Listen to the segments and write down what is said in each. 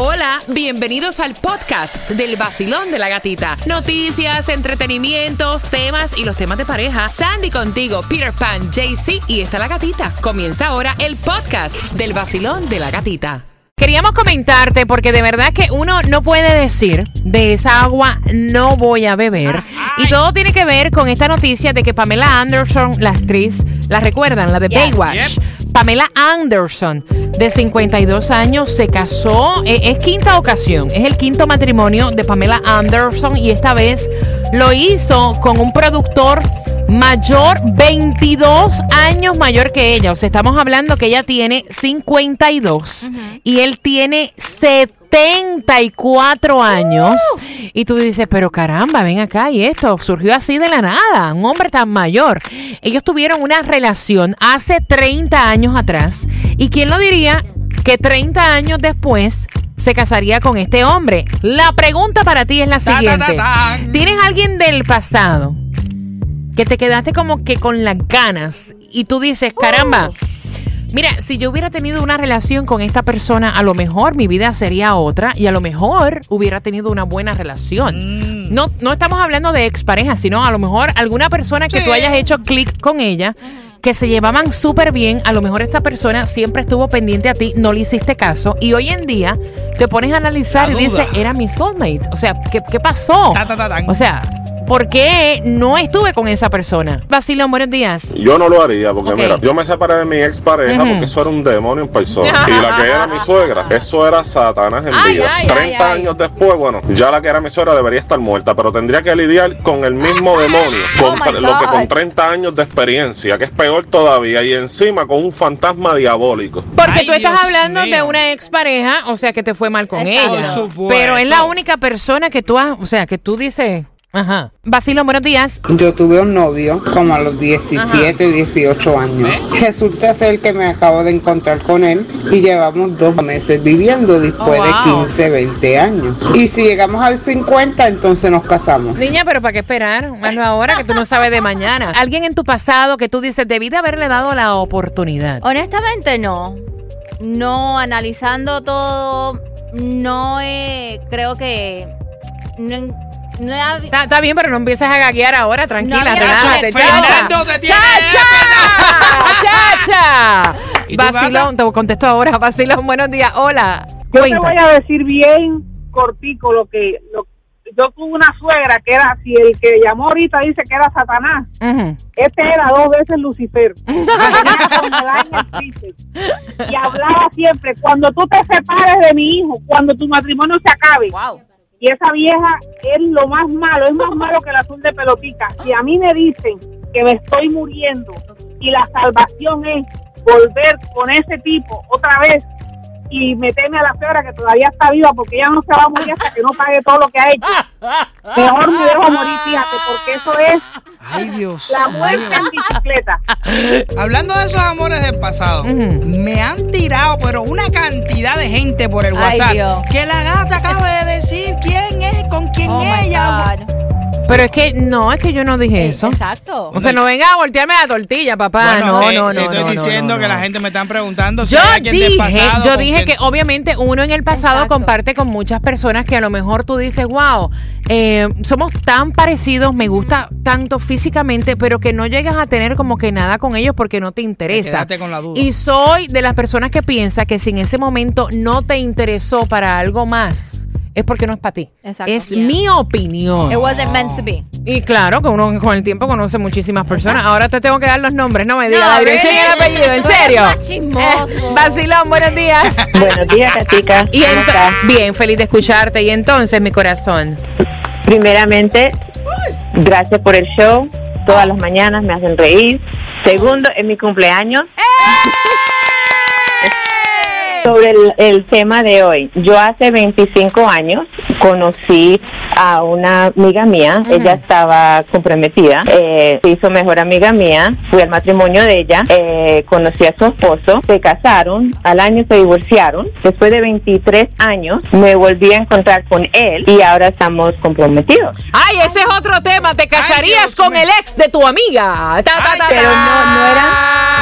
Hola, bienvenidos al podcast del vacilón de la gatita. Noticias, entretenimientos, temas y los temas de pareja. Sandy contigo, Peter Pan, JC y está la gatita. Comienza ahora el podcast del vacilón de la gatita. Queríamos comentarte porque de verdad que uno no puede decir de esa agua no voy a beber. Y todo tiene que ver con esta noticia de que Pamela Anderson, la actriz, la recuerdan, la de Baywatch. Pamela Anderson, de 52 años, se casó. eh, es quinta ocasión, es el quinto matrimonio de Pamela Anderson y esta vez lo hizo con un productor mayor, 22 años mayor que ella. O sea, estamos hablando que ella tiene 52 y él tiene 74 años. Y tú dices, pero caramba, ven acá y esto surgió así de la nada, un hombre tan mayor. Ellos tuvieron una relación hace 30 años atrás. ¿Y quién lo diría que 30 años después se casaría con este hombre? La pregunta para ti es la siguiente. ¿Tienes alguien del pasado que te quedaste como que con las ganas y tú dices, caramba, mira, si yo hubiera tenido una relación con esta persona, a lo mejor mi vida sería otra y a lo mejor hubiera tenido una buena relación. Mm. No, no estamos hablando de expareja, sino a lo mejor alguna persona que Sí. tú hayas hecho clic con ella. Que se llevaban súper bien, a lo mejor esta persona siempre estuvo pendiente a ti, no le hiciste caso, y hoy en día te pones a analizar La y duda. dices, era mi soulmate. O sea, ¿qué, qué pasó? Ta, ta, ta, tan. O sea, ¿por qué no estuve con esa persona? Basilón, buenos días. Yo no lo haría porque, Ok. mira, yo me separé de mi expareja Ujú. porque eso era un demonio en persona. y la que era mi suegra, eso era Satanás en Ay, vida. ay, 30 ay, ay. años después, bueno, ya la que era mi suegra debería estar muerta, pero tendría que lidiar con el mismo demonio, Oh con tre- lo que con 30 años de experiencia, que es peor todavía, y encima con un fantasma diabólico. Porque Ay, tú estás Dios hablando de una expareja, o sea, que te fue mal con Exacto. ella. Por supuesto. Pero es la única persona que tú has, o sea, que tú dices, ajá. Basilón, buenos días. Yo tuve un novio como a los 17, 18 años. Resulta ser que me acabo de encontrar con él y llevamos dos meses viviendo después Oh, de wow. 15, 20 años. Y si llegamos al 50, entonces nos casamos. Niña, pero ¿para qué esperar? Hazlo ahora que tú no sabes de mañana. Alguien en tu pasado que tú dices, debí de haberle dado la oportunidad. Honestamente no. No analizando todo, no he, creo que no, he- no Está, está bien, pero no empieces a gaguear ahora, tranquila, No relájate. Fernando te tiene ¡Chacha! ¡Chacha! ¿Y tú, Vacilón, te contesto ahora. Vacilón, buenos días. Hola. Yo Cuenta. te voy a decir bien cortico lo que lo- yo tuve una suegra que era si el que llamó ahorita dice que era Satanás, este era dos veces Lucifer. Y hablaba siempre cuando tú te separes de mi hijo, cuando tu matrimonio se acabe. Wow. Y esa vieja es lo más malo, es más malo que el azul de pelotica. Si a mí me dicen que me estoy muriendo y la salvación es volver con ese tipo otra vez y meterme a la suegra que todavía está viva porque ella no se va a morir hasta que no pague todo lo que ha hecho. Mejor me dejo morir, fíjate, porque eso es Ay, Dios. la muerte en bicicleta. Hablando de esos amores del pasado, me han tirado, pero una cantidad de gente por el Ay, WhatsApp. Dios. Que la gata acaba de decir quién es, con quién Oh my ella. God. Pero es que no, es que yo no dije Eh, eso. Exacto. O sea, no venga a voltearme la tortilla, papá. Bueno, no, eh, no, no. te estoy no, diciendo no, que la gente me están preguntando si Yo del dije, pasado yo dije quien- que obviamente uno en el pasado Exacto. comparte con muchas personas que a lo mejor tú dices, wow, eh, somos tan parecidos, me gusta tanto físicamente, pero que no llegas a tener como que nada con ellos porque no te interesa. Quédate con la duda. Y soy de las personas que piensa que si en ese momento no te interesó para algo más, es porque no es para ti. Exacto. Es Yeah. mi opinión. It wasn't meant to be. Y claro, que uno con el tiempo conoce muchísimas personas. Ahora te tengo que dar los nombres, no me digas No, la dirección y el apellido, en serio. Eh, Vacilón, buenos días. Buenos días, Katica. Y ¿Cómo estás? bien, feliz de escucharte. Y entonces, mi corazón. Primeramente, gracias por el show. Todas las mañanas me hacen reír. Segundo, en mi cumpleaños. Sobre el, el tema de hoy, yo hace 25 años conocí a una amiga mía, ella estaba comprometida, eh, se hizo mejor amiga mía, fui al matrimonio de ella, eh, conocí a su esposo, se casaron, al año se divorciaron, después de 23 años me volví a encontrar con él y ahora estamos comprometidos. Ay, ese es otro tema. ¿Te casarías Dios con el ex de tu amiga? Ta, ta, Ay, ta, pero no- no era-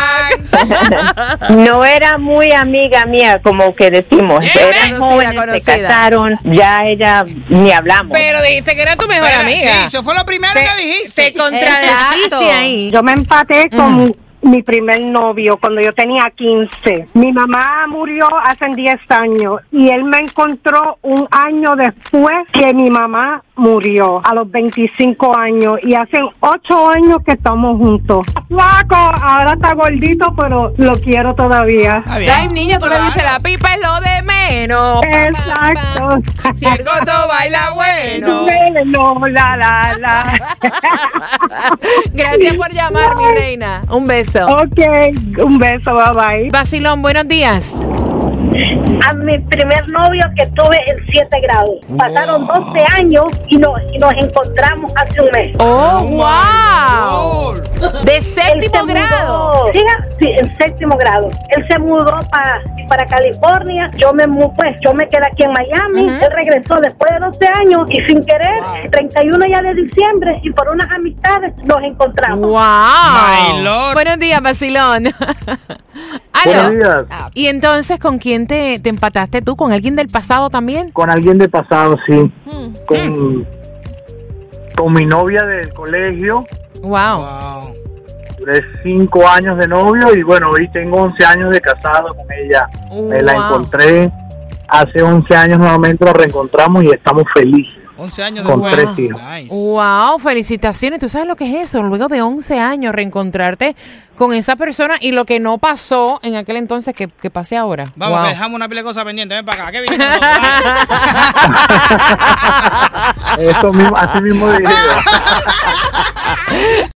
No era muy amiga mía, como que decimos. Bien, Eran conocida, jóvenes, se casaron, ya ella ni hablamos. Pero dijiste que era tu mejor Pero, amiga. Sí, eso fue lo primero te, que dijiste. te contradeciste ahí. Yo me empaté con mi primer novio cuando yo tenía 15. Mi mamá murió hace 10 años y él me encontró un año después que mi mamá murió, a los 25 años. Y hace 8 años que estamos juntos. Flaco, ahora está gordito, pero lo quiero todavía. Bien. Ay, niña, tú le dices, la pipa es lo de menos. Exacto. Si el goto baila bueno. No, la, la, la. Gracias por llamar, mi reina. Un beso. ok, un beso, bye bye. Vacilón, buenos días. A mi primer novio que tuve en 7 grados. Pasaron 12 años y nos, y nos encontramos hace un mes. Oh, wow. Lord. De séptimo grado. mudó, sí, sí, en séptimo grado. Él se mudó para para California. Yo me mu- pues yo me quedé aquí en Miami. Él regresó después de 12 años y sin querer, el 31 ya de diciembre y por unas amistades nos encontramos. Wow. My Lord. Buenos días, Vacilón. Buenos Aló. días. Y entonces, ¿con quién te, te empataste tú? ¿Con alguien del pasado también? Con alguien de pasado, sí. Mm. Con, con mi novia del colegio. Wow. Wow. Duré cinco años de novio y bueno, hoy tengo 11 años de casado con ella. Me la Wow. encontré hace 11 años nuevamente, nos reencontramos y estamos felices. 11 años Con después. tres hijos. Nice. Wow, felicitaciones. ¿Tú sabes lo que es eso? Luego de 11 años reencontrarte con esa persona y lo que no pasó en aquel entonces que, que pase ahora. Vamos, Wow. que dejamos una pila de cosas pendientes. Ven para acá. ¿Qué? Eso mismo, así mismo dije.